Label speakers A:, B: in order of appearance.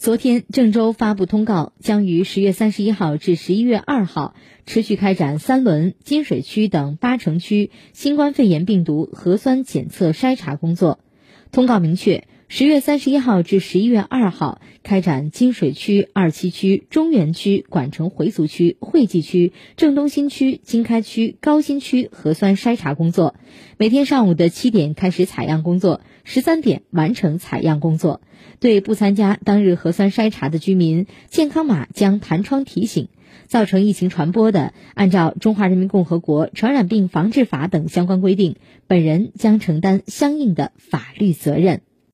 A: 昨天，郑州发布通告，将于十月三十一号至十一月二号持续开展三轮金水区等八城区新冠肺炎病毒核酸检测筛查工作。通告明确，十月三十一号至十一月二号开展金水区、二七区、中原区、管城回族区、惠济区、郑东新区、经开区、高新区核酸筛查工作，每天上午的七点开始采样工作，十三点完成采样工作。对不参加当日核酸筛查的居民，健康码将弹窗提醒。造成疫情传播的，按照《中华人民共和国传染病防治法》等相关规定，本人将承担相应的法律责任。